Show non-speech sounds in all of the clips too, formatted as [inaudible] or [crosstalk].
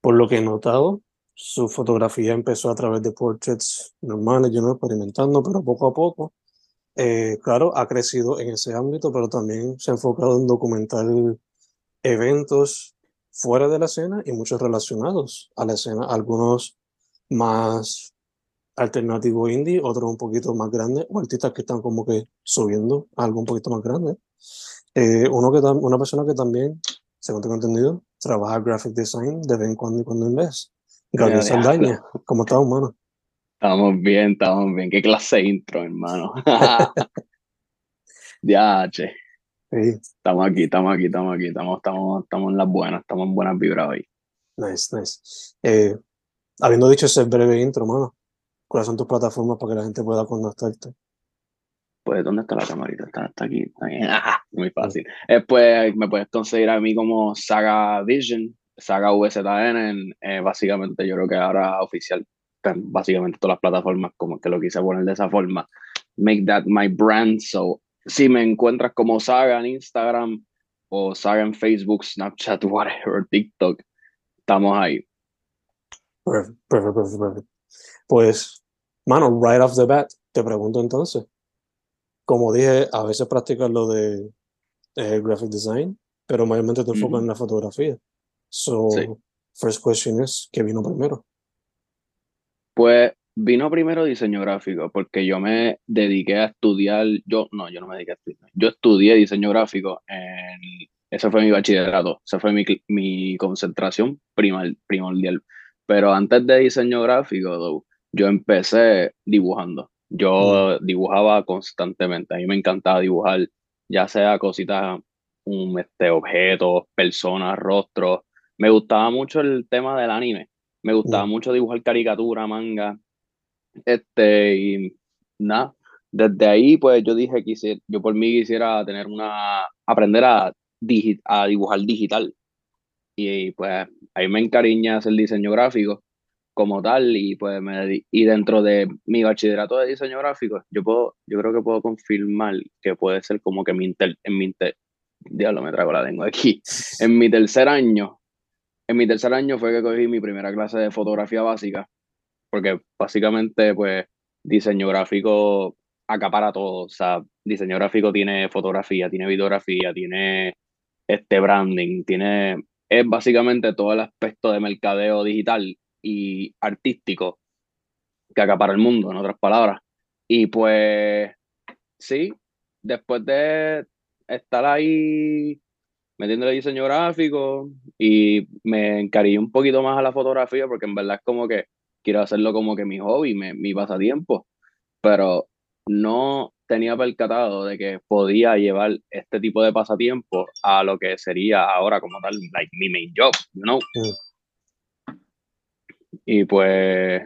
por lo que he notado, su fotografía empezó a través de portraits normales, yo no experimentando, pero poco a poco, eh, claro, ha crecido en ese ámbito, pero también se ha enfocado en documentar eventos fuera de la escena y muchos relacionados a la escena, algunos más alternativo indie, otros un poquito más grandes, o artistas que están como que subiendo algo un poquito más grande. Eh, uno que una persona que también, según tengo entendido, trabaja graphic design de vez en cuando y cuando en vez. Gabriel Saldaña, ¿cómo estás, hermano? Estamos bien, estamos bien. ¿Qué clase de intro, hermano? [laughs] ya, che. Estamos aquí, estamos aquí, estamos aquí, estamos, estamos, estamos en las buenas, estamos en buenas vibras hoy. Nice, nice. Eh, habiendo dicho ese breve intro, hermano, ¿cuáles son tus plataformas para que la gente pueda contactarte? Pues, ¿dónde está la camarita? Está, aquí. [laughs] muy fácil. Eh, pues me puedes conseguir a mí como Saga Vision, Saga VZN, eh, básicamente yo creo que ahora oficial, básicamente todas las plataformas como que lo quise poner de esa forma. Make that my brand, so si me encuentras como Saga en Instagram o Saga en Facebook, Snapchat, whatever, TikTok, estamos ahí. Perfecto, perfecto, perfecto. Pues, mano, right off the bat, te pregunto entonces, como dije, a veces practicas lo de eh, graphic design, pero mayormente te enfocas en la fotografía. So, first question is, ¿qué vino primero? Pues vino primero diseño gráfico, porque yo me dediqué a estudiar, yo no, yo no me dediqué a estudiar, yo estudié diseño gráfico en, ese fue mi bachillerato, esa fue mi, mi concentración primordial. Pero antes de diseño gráfico, yo empecé dibujando. Yo dibujaba constantemente, a mí me encantaba dibujar, ya sea cositas, un, este, objetos, personas, rostros. Me gustaba mucho el tema del anime, me gustaba mucho dibujar caricatura, manga. Este, y nada, desde ahí pues yo dije que yo por mí quisiera tener una, aprender a, a dibujar digital. Y pues ahí me encariñas el diseño gráfico como tal y pues me y dentro de mi bachillerato de diseño gráfico yo puedo yo creo que puedo confirmar que puede ser como que mi inter, en mi inter, diablo me trago la lengua aquí [laughs] en mi tercer año en mi tercer año fue que cogí mi primera clase de fotografía básica porque básicamente pues diseño gráfico acapara todo o sea diseño gráfico tiene fotografía tiene videografía tiene este branding tiene es básicamente todo el aspecto de mercadeo digital y artístico que acapara el mundo, en otras palabras. Y pues, sí, después de estar ahí metiendo el diseño gráfico y me encariñé un poquito más a la fotografía porque en verdad es como que quiero hacerlo como que mi hobby, mi pasatiempo, pero no tenía percatado de que podía llevar este tipo de pasatiempo a lo que sería ahora como tal, like mi main job, you know? Y pues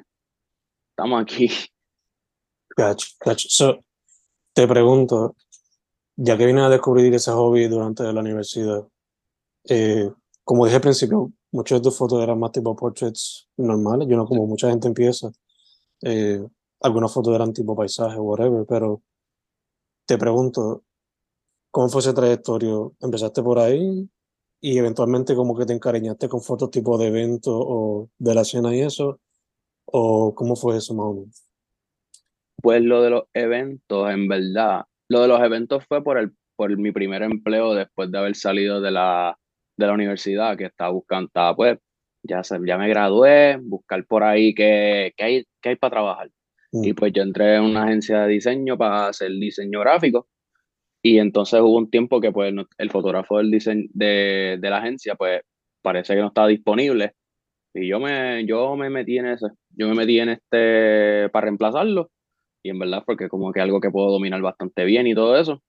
estamos aquí. Gotcha, gotcha. Te pregunto, ya que vine a descubrir ese hobby durante la universidad, eh, como dije al principio, muchos de tus fotos eran más tipo portraits normales, yo no como mucha gente empieza. Eh, algunas fotos eran tipo paisaje, whatever, pero te pregunto, ¿cómo fue ese trayectorio? ¿Empezaste por ahí y eventualmente como que te encariñaste con fotos tipo de eventos o de la escena y eso? ¿O cómo fue eso más o menos? Pues lo de los eventos, en verdad, lo de los eventos fue por, el, por mi primer empleo después de haber salido de la, de la universidad, que estaba buscando, estaba pues, ya, se, ya me gradué, buscar por ahí qué, qué hay, qué hay para trabajar. Y pues yo entré en una agencia de diseño para hacer diseño gráfico. Y entonces hubo un tiempo que pues el fotógrafo del diseño de, de la agencia pues parece que no estaba disponible. Y yo me, yo me metí en ese, yo me metí en este para reemplazarlo. Y en verdad porque como que algo que puedo dominar bastante bien y todo eso.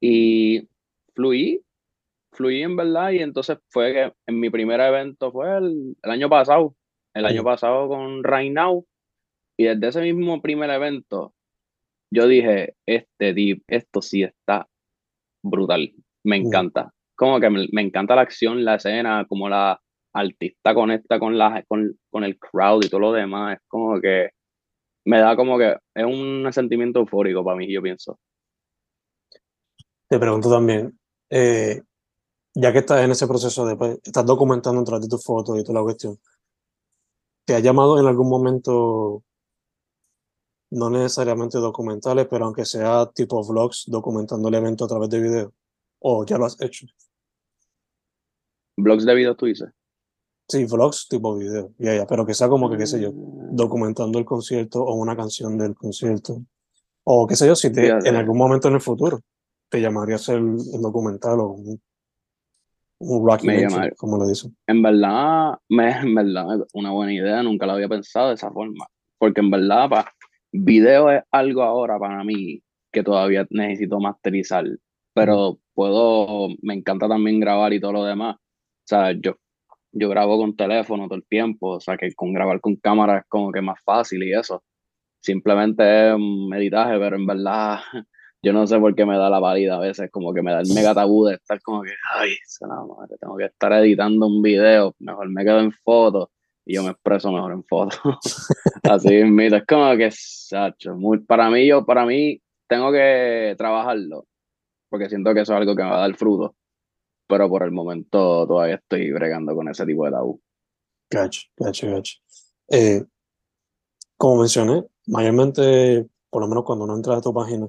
Y fluí, fluí en verdad. Y entonces fue que en mi primer evento fue el, el año pasado. El año pasado con Right Now y desde ese mismo primer evento, yo dije, este tip, esto sí está brutal, me encanta. Como que me, encanta la acción, la escena, como la artista conecta con, la, con, con el crowd y todo lo demás. Es como que me da como que es un sentimiento eufórico para mí, yo pienso. Te pregunto también, eh, ya que estás en ese proceso de, pues, estás documentando través de tus fotos y toda la cuestión, ¿te ha llamado en algún momento no necesariamente documentales, pero aunque sea tipo vlogs documentando el evento a través de video. ¿O ya lo has hecho? ¿Vlogs de video tú dices? Sí, vlogs tipo video, ya, pero que sea como que, qué sé yo, mm. documentando el concierto o una canción del concierto. O qué sé yo, si te, en algún momento en el futuro te llamaría a hacer un documental o un, un como lo dicen. En verdad, me, en verdad, una buena idea, nunca lo había pensado de esa forma. Porque en verdad, pa, Video es algo ahora para mí que todavía necesito masterizar, pero puedo, me encanta también grabar y todo lo demás. O sea, yo, yo grabo con teléfono todo el tiempo, o sea, que con grabar con cámara es como que más fácil y eso. Simplemente es un meditaje, pero en verdad [laughs] yo no sé por qué me da la valida a veces, como que me da el mega tabú de estar como que, ay, madre, tengo que estar editando un video, mejor me quedo en fotos y yo me expreso mejor en fotos. [laughs] Así mismo, es como que, sacho, muy, para mí, yo, para mí, tengo que trabajarlo, porque siento que eso es algo que me va a dar fruto, pero por el momento todavía estoy bregando con ese tipo de tabú. Gacho, gacho, gacho. Eh, como mencioné, mayormente, por lo menos cuando uno entra a tu página,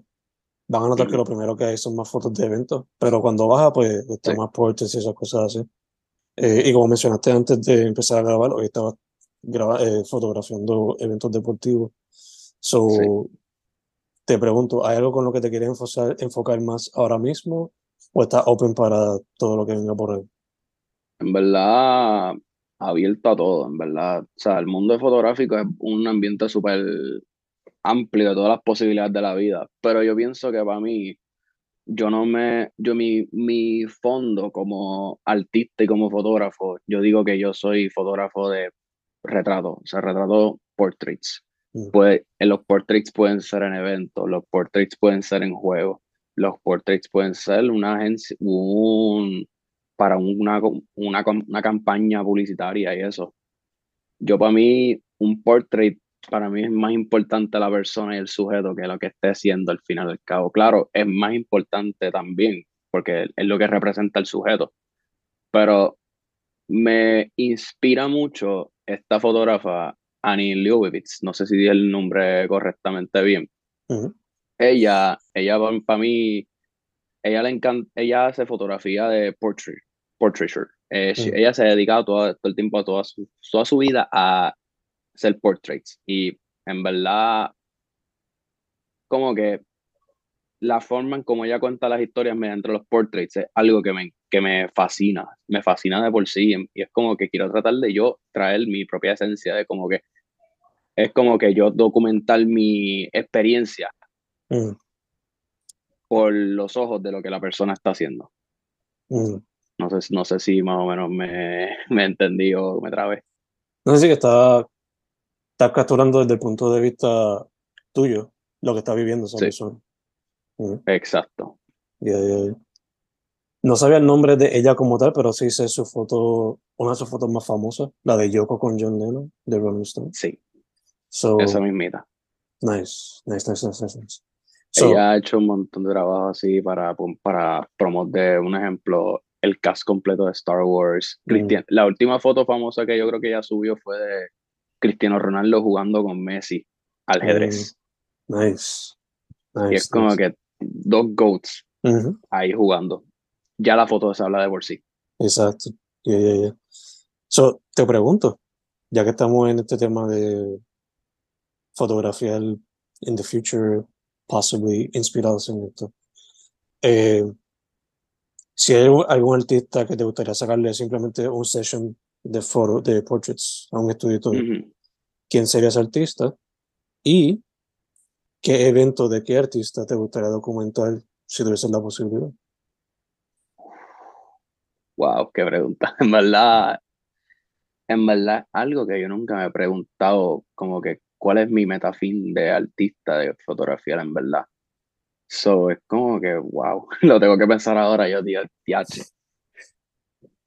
van a notar que lo primero que hay son más fotos de eventos, pero cuando baja, pues, está más portes y esas cosas así. Eh, y como mencionaste antes de empezar a grabar, hoy estaba eh, fotografiando eventos deportivos. So, te pregunto, ¿hay algo con lo que te quieres enfocar, enfocar más ahora mismo o estás open para todo lo que venga por ahí? En verdad, abierto a todo, en verdad. O sea, el mundo fotográfico es un ambiente súper amplio de todas las posibilidades de la vida, pero yo pienso que para mí yo no me, yo mi, mi fondo como artista y como fotógrafo, yo digo que yo soy fotógrafo de retrato, o sea, retrato portraits. Mm. Pues en los portraits pueden ser en eventos, los portraits pueden ser en juegos, los portraits pueden ser una agencia, un, para una, una, una campaña publicitaria y eso. Yo para mí, un portrait para mí es más importante la persona y el sujeto que lo que esté haciendo al final del cabo. Claro, es más importante también, porque es lo que representa el sujeto. Pero me inspira mucho esta fotógrafa, Annie Leibovitz, no sé si di el nombre correctamente bien. Ella, ella para mí, ella le encanta, ella hace fotografía de portrait, portraiture. Eh, ella se ha dedicado todo, todo el tiempo, toda su, toda su vida a ser portraits. Y en verdad, como que la forma en cómo ella cuenta las historias mediante los portraits es algo que me, que me fascina, me fascina de por sí. Y es como que quiero tratar de yo traer mi propia esencia, de como que es como que yo documentar mi experiencia mm. por los ojos de lo que la persona está haciendo. Mm. No, sé, no sé si más o menos me, me entendí o me trabé. No sé si que está estás capturando desde el punto de vista tuyo lo que está viviendo esa persona. Exacto. No sabía el nombre de ella como tal, pero sí sé su foto, una de sus fotos más famosas, la de Yoko con John Lennon, de Rolling Stone. Sí, So, esa mismita. nice, nice, nice, nice, nice, nice. So, Ella ha hecho un montón de trabajo así para, para promover, un ejemplo, el cast completo de Star Wars. Mm. Cristian, La última foto famosa que yo creo que ella subió fue de Cristiano Ronaldo jugando con Messi al ajedrez. nice, Y nice, es como que dos GOATs ahí jugando. Ya la foto se habla de por sí. Exacto. Yeah, yeah, yeah. So, te pregunto, ya que estamos en este tema de fotografía el- in the future, possibly inspirados en esto, eh, si hay algún artista que te gustaría sacarle simplemente un session de foto, de portraits a un estudio tuyo. ¿quién sería ese artista? Y qué evento de qué artista te gustaría documentar si tuvieses la posibilidad. Wow, qué pregunta. [laughs] En verdad, en verdad, algo que yo nunca me he preguntado, como que cuál es mi metafin de artista de fotografía, en verdad. So, es como que, wow, [laughs] lo tengo que pensar ahora, yo, tío, tiache.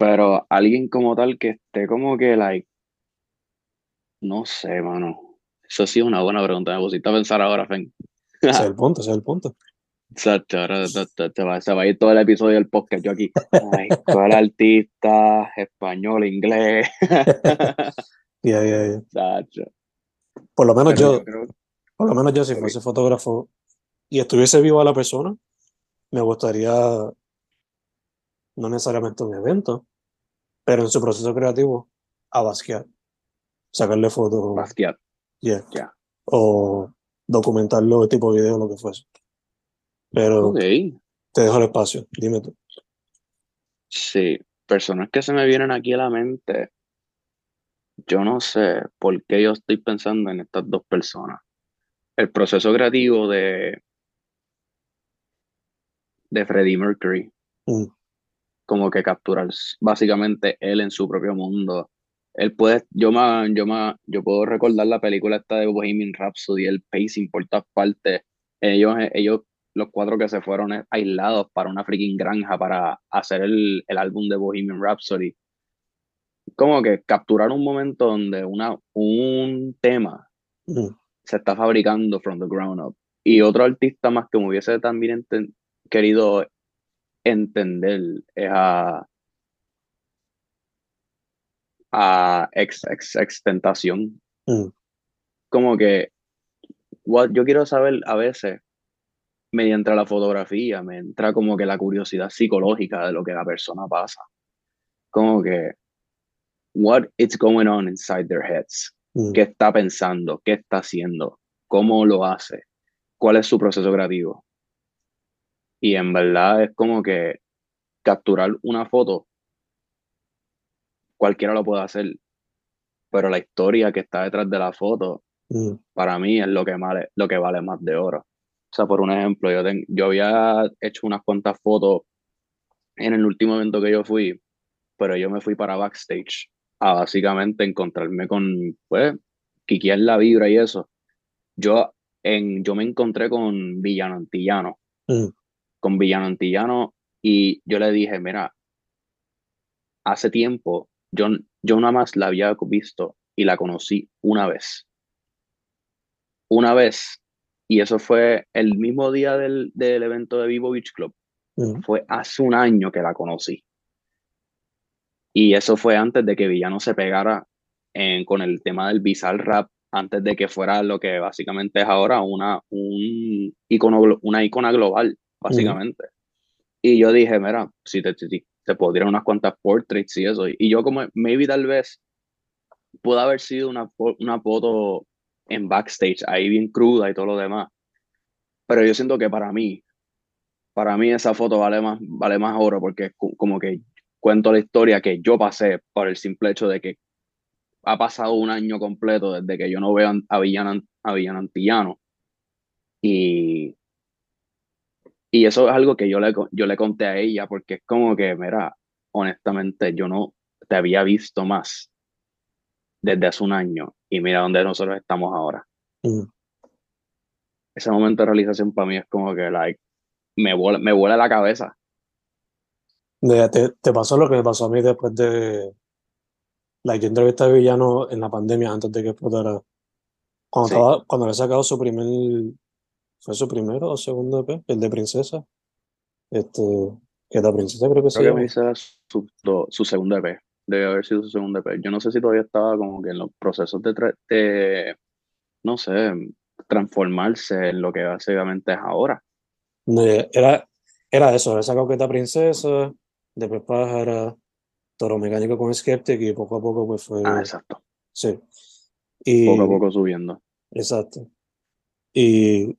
Pero alguien como tal que esté como que, like, no sé, mano. Eso sí es una buena pregunta, me pusiste a pensar ahora, Fen. Ese es [laughs] el punto, ese es el punto. Exacto, ahora se va a ir todo el episodio del podcast yo aquí. Ay, [laughs] ¿cuál artista? Español, inglés. [laughs] Yeah, yeah. Exacto. Por lo menos Pero yo, creo- por lo menos yo si fuese fotógrafo y estuviese viva la persona, me gustaría no necesariamente un evento, pero en su proceso creativo, a basquear, sacarle fotos, Basquiat, yeah, ya. o documentarlo tipo video, lo que fuese. Pero Ok. te dejo el espacio, dime tú. Sí, personas que se me vienen aquí a la mente. Yo no sé por qué yo estoy pensando en estas dos personas. El proceso creativo de, de Freddie Mercury, Mm, como que capturar básicamente él en su propio mundo. Él puede, yo me, yo me, yo puedo recordar la película esta de Bohemian Rhapsody, el pacing por todas partes. Ellos, ellos, los cuatro que se fueron aislados para una freaking granja para hacer el, el álbum de Bohemian Rhapsody. Como que capturar un momento donde una, un tema mm, se está fabricando from the ground up. Y otro artista más que me hubiese también querido entender es a, ex, ex, mm, Como que what- yo quiero saber a veces, mediante la fotografía, me entra como que la curiosidad psicológica de lo que la persona pasa. Como que, what is going on inside their heads. mm, qué está pensando, qué está haciendo, cómo lo hace, cuál es su proceso creativo. Y en verdad es como que capturar una foto, cualquiera lo puede hacer, pero la historia que está detrás de la foto, mm, para mí es lo que vale, lo que vale más de oro. O sea, por un ejemplo, yo, ten- yo había hecho unas cuantas fotos en el último evento que yo fui, pero yo me fui para backstage a básicamente encontrarme con, pues, quiquear la vibra y eso. Yo, en, yo me encontré con Villano Antillano, mm, con Villano Antillano, y yo le dije, mira, hace tiempo, yo, yo nada más la había visto y la conocí una vez. Una vez, y eso fue el mismo día del, del evento de Vivo Beach Club, fue hace un año que la conocí. Y eso fue antes de que Villano se pegara en- con el tema del bizarre rap, antes de que fuera lo que básicamente es ahora una, un icono, una icona global, básicamente. Y yo dije, mira, si te, te, te puedo unas cuantas portraits y eso. Y yo como, maybe tal vez pudo haber sido una, una foto en backstage, ahí bien cruda y todo lo demás. Pero yo siento que para mí, para mí esa foto vale más, vale más oro porque como que cuento la historia que yo pasé por el simple hecho de que ha pasado un año completo desde que yo no veo a Villano, a Villano Antillano. Y, y eso es algo que yo le, yo le conté a ella porque es como que, mira, honestamente yo no te había visto más desde hace un año y mira dónde nosotros estamos ahora. mm. Ese momento de realización para mí es como que, like, me vuela, me vuela la cabeza. Te, te pasó lo que me pasó a mí después de la yo entrevisté a Villano en la pandemia antes de que explotara. Cuando, Sí. estaba, cuando había sacado su primer, fue su primero o segundo EP, el de Princesa. Este, que la Princesa creo que se Creo que su, su segundo EP. Debe haber sido su segundo EP. Yo no sé si todavía estaba como que en los procesos de, de no sé, transformarse en lo que básicamente es ahora. No, Era, era eso, sacado que Princesa, después Pájara, Toro Mecánico con Skeptic y poco a poco pues fue, Ah, exacto. sí. Y, Poco a poco subiendo. Exacto. Y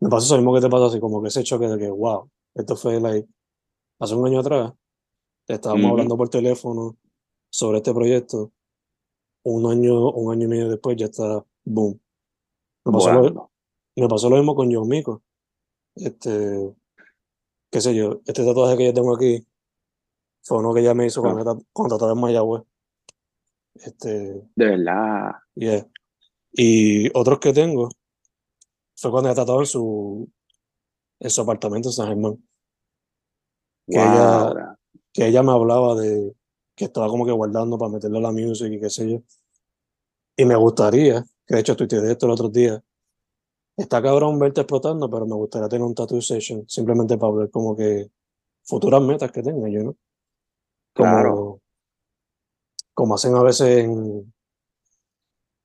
me pasó eso mismo que te pasó, así como que ese choque de que, wow, esto fue like, hace un año atrás, estábamos hablando por teléfono sobre este proyecto, un año, un año y medio después ya está, boom. Me pasó, lo, Volando. me pasó lo mismo con John Mico. Este, qué sé yo, este tatuaje que yo tengo aquí fue uno que ella me hizo cuando, era- cuando estaba en Mayagüez. Este, De verdad. yeah. Y otros que tengo fue cuando ella tatuaba en su, en su apartamento en San Germán. Que ella, Wow. que ella me hablaba de que estaba como que guardando para meterle a la music y qué sé yo. Y me gustaría, que de hecho tuiteé de esto el otro día, está cabrón verte explotando, pero me gustaría tener un tattoo session, simplemente para ver como que futuras metas que tenga yo, ¿no? Como, Claro. como hacen a veces en,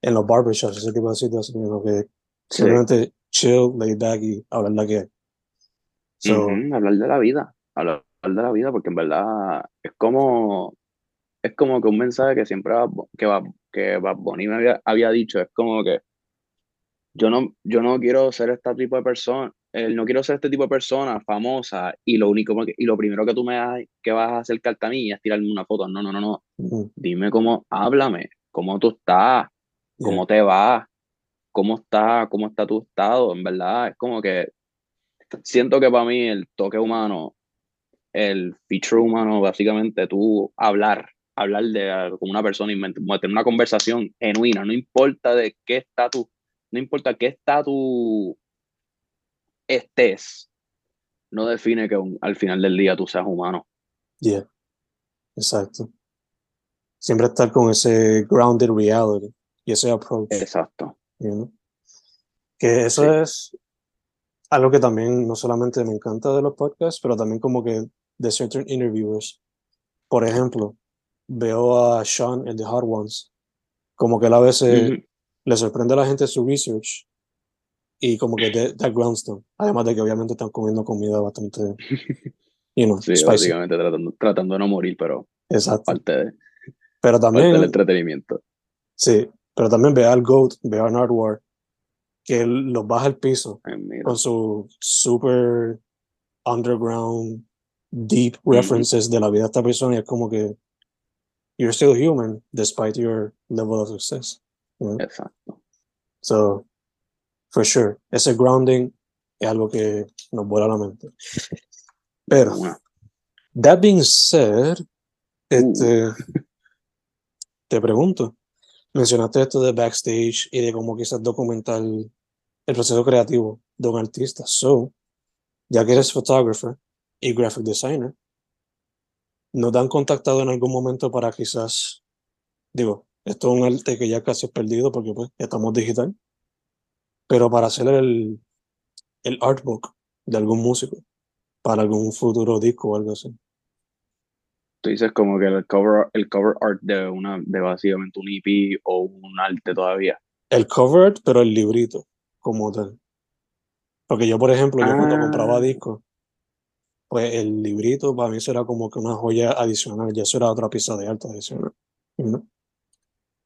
en los barbershops, ese tipo de sitios, así, ¿no? que Sí. simplemente chill, lay back y hablar la que. So, Ujú, Hablar de la vida. Hablar de la vida, porque en verdad es como, es como que un mensaje que siempre Bu- que Bad, que Bad Bunny me había, había dicho, es como que yo no, yo no quiero ser este tipo de persona, eh, no quiero ser este tipo de persona famosa y lo único y lo primero que tú me has- que vas a acercarte a mí es tirarme una foto. No, no, no, no. mm, Dime cómo, háblame, cómo tú estás, yeah, cómo te va, cómo está, cómo está tu estado, en verdad. Es como que siento que para mí el toque humano, el feature humano, básicamente tú hablar, hablar de con una persona y tener una conversación genuina, no importa de qué estatus, no importa qué estatus estés, no define que un- al final del día tú seas humano. yeah, exacto. Siempre estar con ese grounded reality y ese approach. Exacto. You know. Que eso Sí. es algo que también no solamente me encanta de los podcasts, pero también como que de certain interviewers. Por ejemplo, veo a Sean, el de Hot Ones, como que él a veces Ujú. le sorprende a la gente su research y como que de, that groundstone. Además de que obviamente están comiendo comida bastante, [laughs] you know, Sí, spicy. básicamente tratando, tratando de no morir, pero Exacto. parte, de, Pero parte del también, entretenimiento. sí, pero también ve al GOAT, ve a Nardwar, que él los baja al piso Ay, con su super underground, deep references de la vida de esta persona y es como que you're still human despite your level of success. you know? Exacto. So, for sure, ese grounding es algo que nos vuela la mente. Pero, that being said, este, te pregunto, mencionaste esto de backstage y de cómo quizás documentar el proceso creativo de un artista. So, ya que eres photographer y graphic designer, ¿no te han contactado en algún momento para quizás, digo, esto es un arte que ya casi es perdido porque pues estamos digital, pero para hacer el, el artbook de algún músico para algún futuro disco o algo así? Tú dices como que el cover, el cover art de una, de básicamente un EP o un arte todavía. El cover art, pero el librito como tal. Porque yo, por ejemplo, yo cuando compraba Ah. discos, pues el librito para mí eso era como que una joya adicional, ya eso era otra pieza de arte adicional.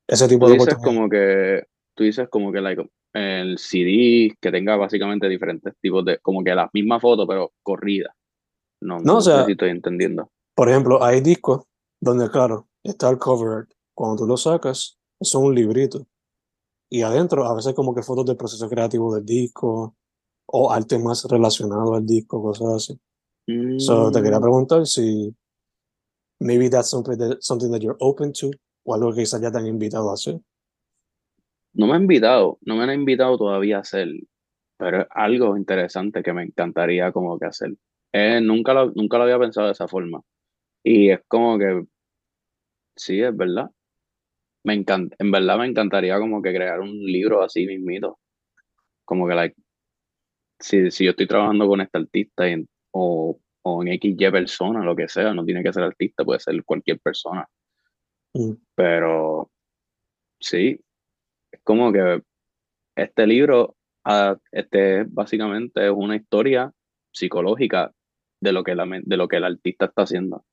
Ese tipo Tú de oportunidad. como que, tú dices como que like, el CD que tenga básicamente diferentes tipos de, como que las mismas fotos, pero corridas. No, No, no o sea- sé si estoy entendiendo. Por ejemplo, hay discos donde, claro, está el cover art. Cuando tú lo sacas, es un librito. Y adentro, a veces como que fotos del proceso creativo del disco o arte más relacionado al disco, cosas así. So, te quería Mm, preguntar si maybe that's something that, something that you're open to o algo que quizás ya te han invitado a hacer. No me han invitado, no me han invitado todavía a hacer, pero es algo interesante que me encantaría como que hacer. Eh, nunca lo, nunca lo había pensado de esa forma. Y es como que, sí, es verdad. Me encanta, en verdad me encantaría como que crear un libro así mismito. Como que, like, si, si yo estoy trabajando con este artista o, o en XY persona, lo que sea, no tiene que ser artista, puede ser cualquier persona. Mm. Pero sí, es como que este libro, ah, este básicamente es una historia psicológica de lo que, la, de lo que el artista está haciendo.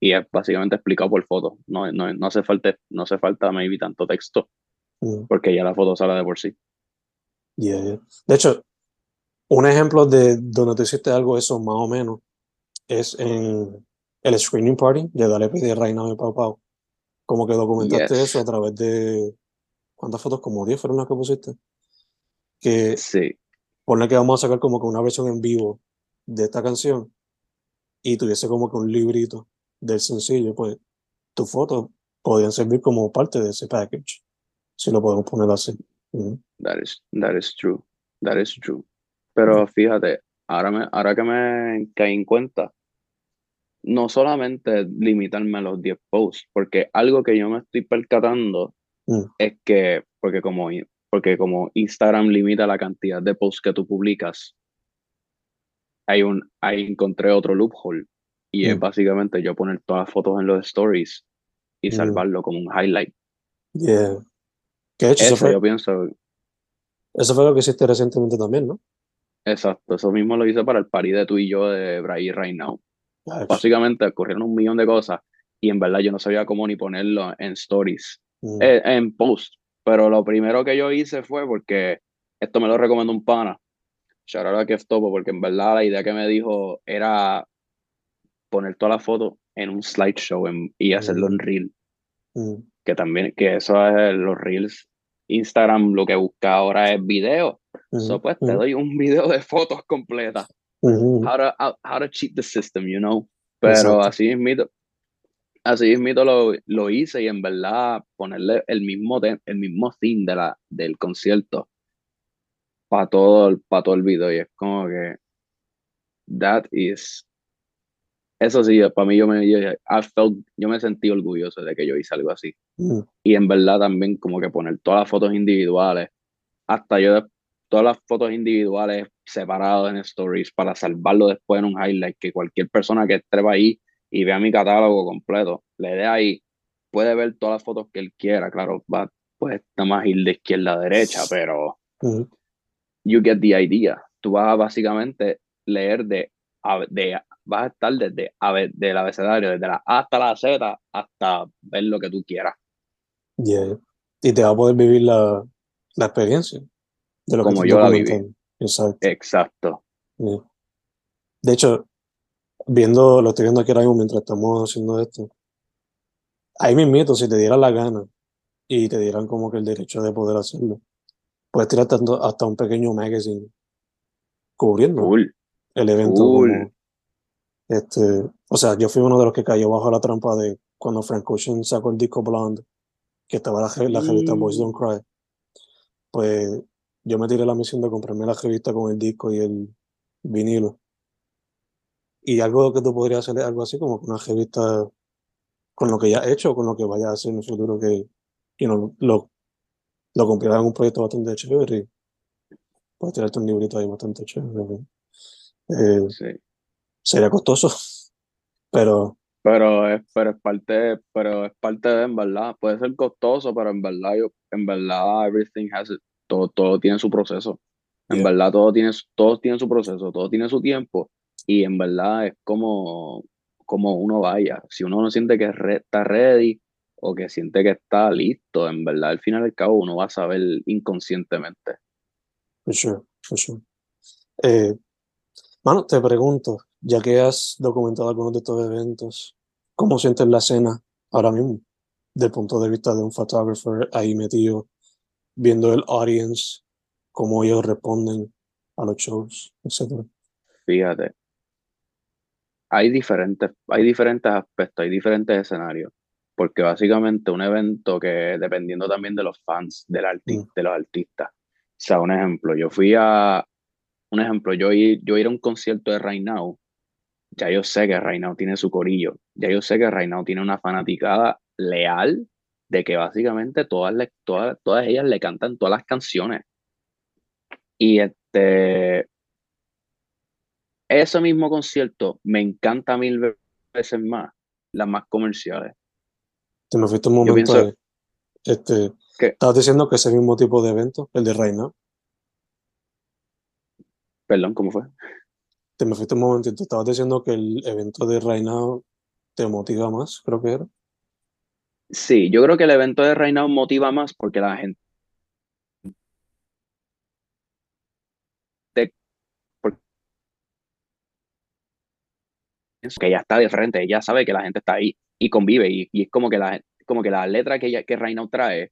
Y es básicamente explicado por fotos. No, no, no, hace falta, no hace falta maybe tanto texto, Mm. porque ya la foto sale de por sí. Yeah, yeah. De hecho, un ejemplo de donde tú hiciste algo eso más o menos es en el screening party de Dale de Reina de Pau Pau. Como que documentaste Yes. eso a través de ¿cuántas fotos? Como 10 fueron las que pusiste. Que Sí, ponle que vamos a sacar como que una versión en vivo de esta canción y tuviese como que un librito del sencillo, pues tus fotos podrían servir como parte de ese package, si lo podemos poner así. Ujú. that is, that is true. That is true. Pero fíjate, ahora, me, ahora que me caí en cuenta, no solamente limitarme a los 10 posts, porque algo que yo me estoy percatando Mm. es que, porque como, porque como Instagram limita la cantidad de posts que tú publicas, hay un, ahí encontré otro loophole, y es Mm. básicamente yo poner todas las fotos en los stories y Mm. salvarlo como un highlight. Yeah. Que hecho, eso Eso fue, yo pienso, eso fue lo que hiciste recientemente también, ¿no? exacto, eso mismo lo hice para el party de tú y yo de Bray Right Now. Ah, Básicamente ocurrieron un millón de cosas y en verdad yo no sabía cómo ni ponerlo en stories, mm, eh, en post. Pero lo primero que yo hice fue porque esto me lo recomendó un pana. Shout out a Kev Topo, porque en verdad la idea que me dijo era poner todas las fotos en un slideshow en- y hacerlo en reel. mm, Que también, que eso es los reels. Instagram lo que busca ahora es video. So, pues te ujú, doy un video de fotos completas. ujú, how to, how, how to cheat the system, you know. Pero Exacto. así mismito, así mismito lo, lo hice y en verdad ponerle el mismo, el mismo theme de la, del concierto para todo, el- pa todo el video y es como que that is eso sí, para mí yo me, yo, I felt- yo me sentí orgulloso de que yo hice algo así. Mm, y en verdad también como que poner todas las fotos individuales, hasta yo todas las fotos individuales separadas en stories para salvarlo después en un highlight, que cualquier persona que esté ahí y vea mi catálogo completo, le dé ahí, puede ver todas las fotos que él quiera, claro, va, pues nada más ir de izquierda a derecha, pero ujú, you get the idea. Tú vas a básicamente leer de, de vas a estar desde a ver, del abecedario, desde la A hasta la Z, hasta ver lo que tú quieras. yeah. Y te va a poder vivir la, la experiencia de lo que Como estás yo la viví. Exacto. Exacto. yeah. De hecho, viendo, lo estoy viendo aquí ahora mismo mientras estamos haciendo esto. Ahí mismito, si te dieran la gana y te dieran como que el derecho de poder hacerlo, puedes tirar tanto- hasta un pequeño magazine cubriendo Cool. el evento Cool. como este, o sea, yo fui uno de los que cayó bajo la trampa de cuando Frank Ocean sacó el disco Blonde, que estaba la, la revista Boys Don't Cry. Pues yo me tiré la misión de comprarme la revista con el disco y el vinilo. Y algo que tú podrías hacer es algo así como una revista con lo que ya has hecho o con lo que vayas a hacer en el futuro que you know, lo, lo cumplieras en un proyecto bastante chévere y puedes tirarte un librito ahí bastante chévere. Eh, Sí. Sería costoso, [laughs] pero Pero es, pero es parte, pero es parte de, en verdad, puede ser costoso, pero en verdad, yo, en verdad, everything has it- todo, todo tiene su proceso. En Yeah. verdad, todo tiene, todo tiene su proceso, todo tiene su tiempo, y en verdad es como, como uno vaya. Si uno no siente que re- está ready o que siente que está listo, en verdad, al final y al cabo, uno va a saber inconscientemente. For sure, for sure. Eh, mano, te pregunto, ya que has documentado algunos de estos eventos, ¿cómo sientes la escena ahora mismo? Del punto de vista de un photographer ahí metido, viendo el audience, cómo ellos responden a los shows, etcétera. Fíjate, hay diferentes, hay diferentes aspectos, hay diferentes escenarios, porque básicamente un evento que dependiendo también de los fans del arti- Mm. de los artistas. O sea, un ejemplo, yo fui a, un ejemplo, yo ir, yo ir a un concierto de Right Now, ya yo sé que Now tiene su corillo, ya yo sé que Reinao tiene una fanaticada leal de que básicamente todas, todas, todas ellas le cantan todas las canciones. Y este, ese mismo concierto me encanta mil veces más, las más comerciales. Te me fuiste un momento Este, Estabas diciendo que ese mismo tipo de evento, el de Reina. Perdón, ¿cómo fue? Te me fuiste un momentito. Estabas diciendo que el evento de Reina te motiva más, creo que era. Sí, yo creo que el evento de Reina motiva más porque la gente que ella está de frente, ella sabe que la gente está ahí y convive y, es como que la como que la letra que ella, que Reina trae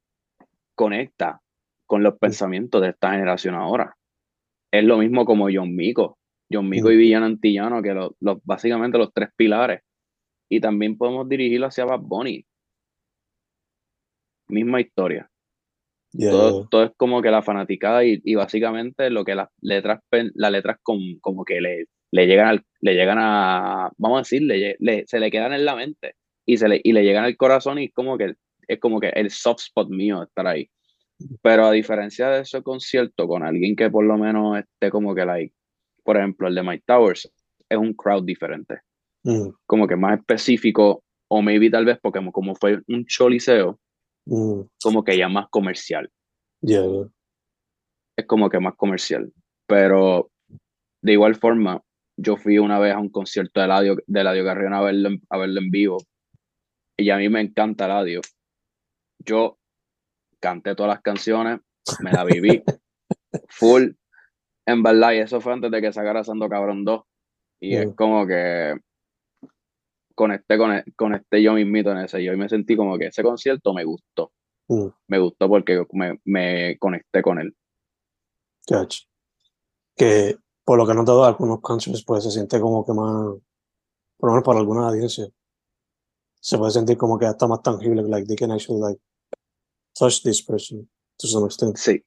conecta con los pensamientos de esta generación ahora. Es lo mismo como John Mico, John Mico y Villano Antillano, que los, básicamente los tres pilares. Y también podemos dirigirlo hacia Bad Bunny. Misma historia. Todo, es como que la fanaticada y, básicamente lo que las letras, las letras como que le, le llegan, al, le llegan a, vamos a decir, se le quedan en la mente y, se le, y le llegan al corazón y como que es como que el soft spot mío estar ahí. Pero a diferencia de ese concierto con alguien que por lo menos esté como que like, por ejemplo, el de Mike Towers, es un crowd diferente. Mm. Como que más específico, o maybe tal vez porque como, fue un choliseo, mm. como que ya más comercial. Es como que más comercial. Pero de igual forma, yo fui una vez a un concierto de Ladio, de Ladio Carrión a verlo, a verlo en vivo. Y a mí me encanta Ladio. Yo canté todas las canciones, me la viví [laughs] full. En verdad, y eso fue antes de que sacara Santo Cabrón 2. Y es como que conecté, con, conecté yo mismito en ese. Yo me sentí como que ese concierto me gustó. Mm. Me gustó porque me, me conecté con él. Que por lo que he notado, algunos canciones pues se siente como que más, por lo menos para alguna audiencia, se puede sentir como que hasta más tangible, like they can actually like touch this person to some extent. Sí.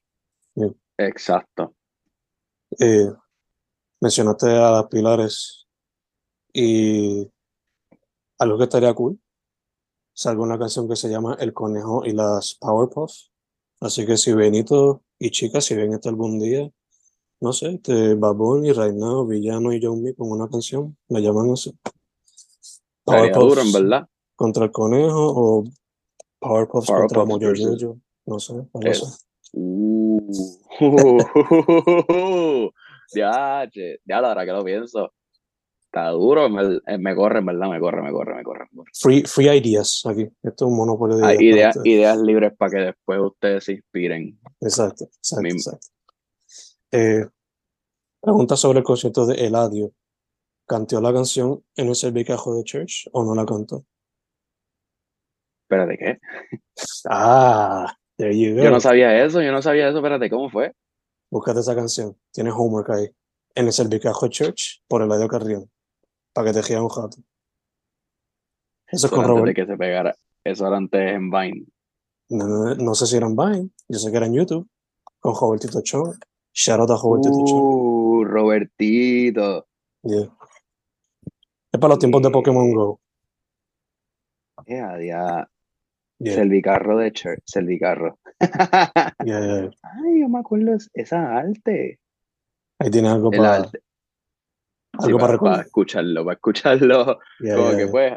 Exacto. Eh, mencionaste a las pilares y algo que estaría cool. Salgo una canción que se llama El Conejo y las Powerpuff. Así que si Benito y chicas, si ven esto algún día, no sé, este, Babón y Reinado, Villano y John con una canción, me llaman así. Powerpuff en verdad. Contra el conejo o Powerpuff contra Mojo no sé, no sé. Uh, ya, ya la verdad que lo pienso. Está duro, me, me, corre, en verdad, me corre, me corre, me corre. Free, free ideas aquí. Esto es un monopolio de ideas. ideas, ideas libres para que después ustedes se inspiren. Exacto, exacto. exacto. Eh, pregunta sobre el concierto de Eladio. ¿Cantó la canción en el servicajo de Church o no la cantó? Espérate, ¿qué? [laughs] Ah, Yo no sabía eso, yo no sabía eso. Espérate, ¿cómo fue? Búscate esa canción. Tienes homework ahí. En el servicajo Church por Eladio Carrión. Para que te gira un jato. Eso es con Robert. que se pegara. Eso era antes en Vine. No, sé si era en Vine. Yo sé que era en YouTube. Con Robertito Chong. Shout out a Robertito. Uh, Robertito. Yeah. Es para los tiempos de Pokémon Go. Yeah, yeah. Selvicarro de Church, Selvicarro. [laughs] yeah, Ay, yo me acuerdo esa arte. Ahí tiene algo para. Algo para, para, escucharlo, para escucharlo. como que pues,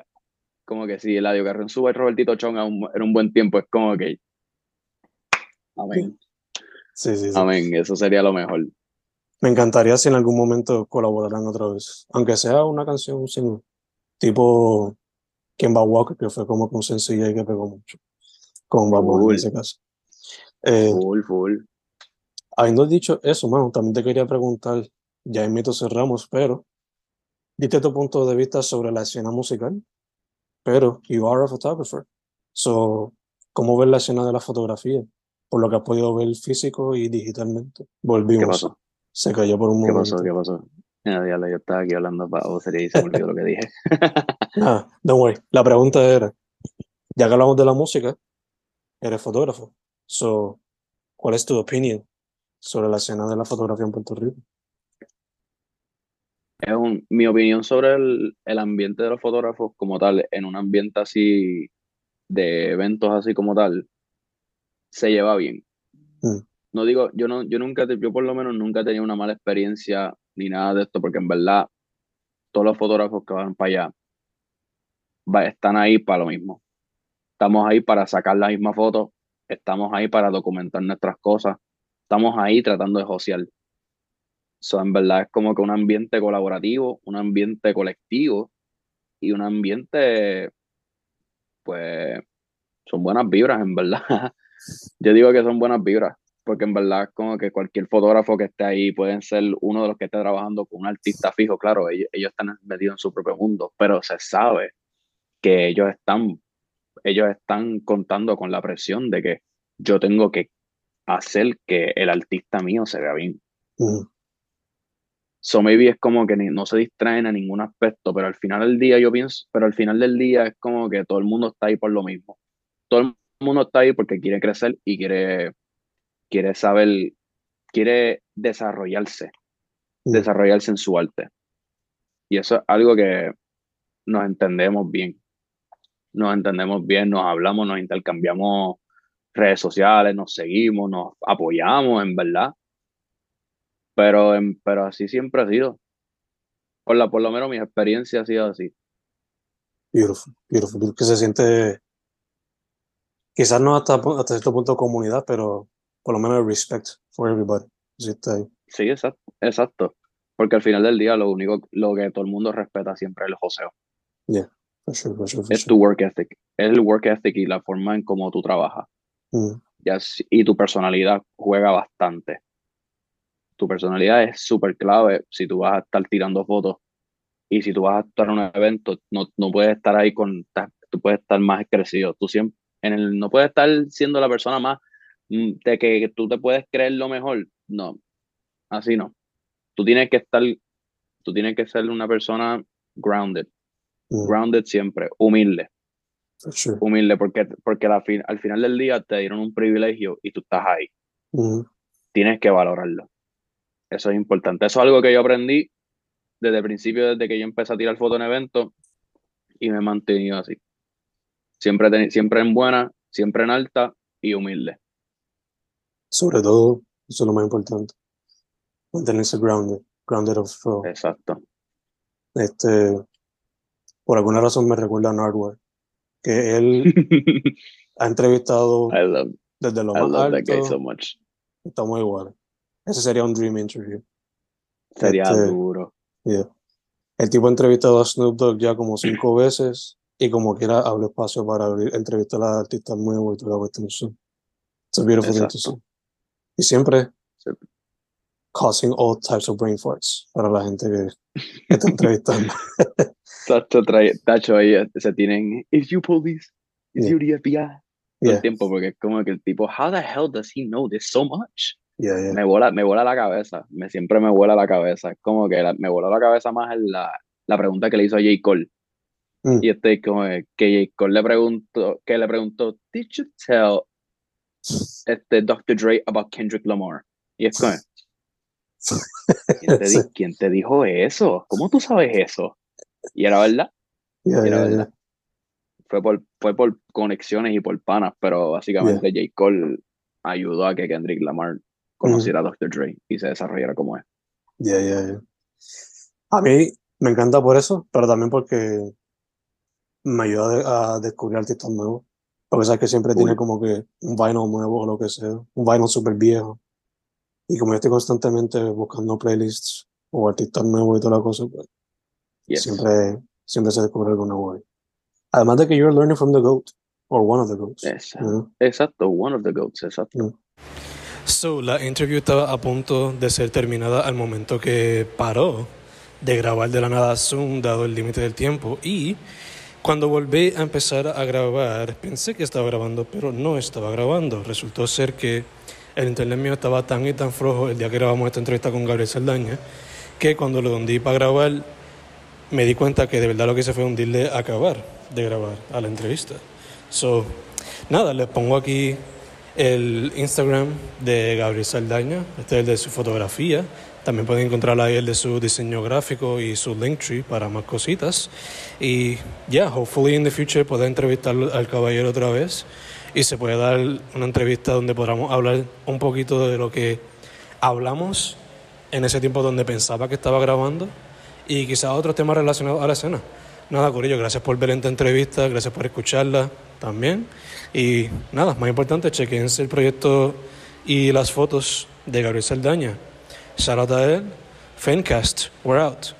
como que si el audio Carrón sube Robertito Chong en un buen tiempo, es como que. Amén. Sí, sí, Amén, eso sería lo mejor. Me encantaría si en algún momento colaboraran otra vez, aunque sea una canción sin tipo Kimba Walker, que fue como con sencilla y que pegó mucho, con Babo en ese caso. Eh, full, full. Habiendo dicho eso, mano, también te quería preguntar, ya en mito cerramos, pero diste tu punto de vista sobre la escena musical, pero you are a photographer. So, ¿cómo ves la escena de la fotografía? por lo que has podido ver físico y digitalmente. Volvimos. ¿Qué pasó? Se cayó por un momento. ¿Qué pasó? ¿Qué pasó? Ya, yo estaba aquí hablando para sería y se me olvidó lo que dije. [laughs] ah, don't worry. La pregunta era, ya que hablamos de la música, eres fotógrafo. So, ¿cuál es tu opinión sobre la escena de la fotografía en Puerto Rico? es un, mi opinión sobre el, el ambiente de los fotógrafos como tal, en un ambiente así de eventos así como tal, se lleva bien. Mm. No digo, yo no, yo nunca, yo por lo menos nunca he tenido una mala experiencia ni nada de esto, porque en verdad todos los fotógrafos que van para allá están ahí para lo mismo. Estamos ahí para sacar la misma foto, estamos ahí para documentar nuestras cosas, estamos ahí tratando de josear. So, en verdad es como que un ambiente colaborativo, un ambiente colectivo y un ambiente, pues, son buenas vibras, en verdad. [laughs] Yo digo que son buenas vibras, porque en verdad como que cualquier fotógrafo que esté ahí pueden ser uno de los que esté trabajando con un artista fijo, claro, ellos, ellos están metidos en su propio mundo, pero se sabe que ellos están, ellos están contando con la presión de que yo tengo que hacer que el artista mío se vea bien. Mm. So maybe es como que ni- no se distraen a ningún aspecto, pero al final del día yo pienso, pero al final del día es como que todo el mundo está ahí por lo mismo. Todo el mundo está ahí porque quiere crecer y quiere, quiere saber, quiere desarrollarse, Mm. desarrollarse en su arte. Y eso es algo que nos entendemos bien. Nos entendemos bien, nos hablamos, nos intercambiamos redes sociales, nos seguimos, nos apoyamos, en verdad. Pero, en- pero así siempre ha sido. Por, la, por lo menos mi experiencia ha sido así. Beautiful, beautiful. Que se siente, quizás no hasta, hasta cierto punto comunidad, pero por lo menos respect for everybody. Existe ahí. Sí, exacto, exacto. Porque al final del día lo único, lo que todo el mundo respeta siempre es el joseo. For sure, for sure, for Es sure. tu work ethic. Es el work ethic y la forma en cómo tú trabajas. Mm. Ya, si- y tu personalidad juega bastante. Tu personalidad es súper clave si tú vas a estar tirando fotos y si tú vas a estar en un evento, no, no puedes estar ahí con, tú puedes estar más crecido. Tú siempre, en el, no puedes estar siendo la persona más de que tú te puedes creer lo mejor. No, así no. Tú tienes que estar, tú tienes que ser una persona grounded, Mm. grounded siempre, humilde humilde porque, porque la fin- al final del día te dieron un privilegio y tú estás ahí. Mm. Tienes que valorarlo. Eso es importante. Eso es algo que yo aprendí desde el principio, desde que yo empecé a tirar fotos en eventos y me he mantenido así. Siempre, siempre en buena, siempre en alta y humilde. Sobre todo, eso es lo más importante. Mantenerse grounded, grounded of uh, Exacto. este, por alguna razón me recuerda a Nardwar, que él [laughs] ha entrevistado love, desde lo I más love that guy alto, so much. estamos iguales. Ese sería un dream interview. Sería Este, duro. Yeah. El tipo ha entrevistado a Snoop Dogg ya como cinco [clears throat] veces y como quiera habla espacio para abrir, entrevistar a artistas nuevos y toda la cuestión. It's a beautiful thing to see. Y siempre causing all types of brain farts para la gente que, que está entrevistando. [laughs] Tacho, Tacho ahí eh, se tienen, is you police? Is Yeah. you the FBI? Todo Yeah, el tiempo, porque es como que el tipo, how the hell does he know this so much? yeah, yeah. Me vuela, me vuela la cabeza, me, siempre me vuela la cabeza. Es como que la- me vuela la cabeza más en la, la pregunta que le hizo a J. Cole. Mm. Y este, como que que J. Cole le preguntó, que le preguntó, did you tell este Dr. Dre about Kendrick Lamar? Y es como, ¿quién te, di- [laughs] Sí. quién te dijo eso? ¿Cómo tú sabes eso? Y era verdad, Yeah, era yeah, yeah. verdad. Fue por, fue por conexiones y por panas, pero básicamente J. Cole ayudó a que Kendrick Lamar conociera a Dr. Dre y se desarrollara como es. Yeah, yeah, yeah. A mí me encanta por eso, pero también porque me ayuda a descubrir artistas nuevos. Porque sabes que siempre tiene Full. como que un vinyl nuevo o lo que sea, un vinyl súper viejo. Y como yo estoy constantemente buscando playlists o artistas nuevos y toda la cosa, pues Yes. siempre, siempre se descubre algo nuevo ahí. Además de que you're learning from the GOAT, or one of the GOATs. You know? Exacto, one of the goats, exacto. So, la interview estaba a punto de ser terminada al momento que paró de grabar de la nada Zoom, dado el límite del tiempo. Y cuando volví a empezar a grabar, pensé que estaba grabando, pero no estaba grabando. Resultó ser que el internet mío estaba tan y tan flojo el día que grabamos esta entrevista con Gabriel Saldaña, que cuando lo hundí para grabar, me di cuenta que de verdad lo que hice fue hundirle a acabar de grabar a la entrevista. So, nada, les pongo aquí el Instagram de Gabriel Saldaña, este es el de su fotografía, También pueden encontrar ahí el de su diseño gráfico y su Linktree para más cositas. Y yeah, hopefully in the future pueda entrevistar al caballero otra vez y se puede dar una entrevista donde podamos hablar un poquito de lo que hablamos en ese tiempo donde pensaba que estaba grabando y quizás otros temas relacionados a la escena. Nada, Corillo, gracias por ver esta entrevista, gracias por escucharla también. Y nada, más importante, chequense el proyecto y las fotos de Gabriel Saldaña. Shout out a él. Fencast, we're out.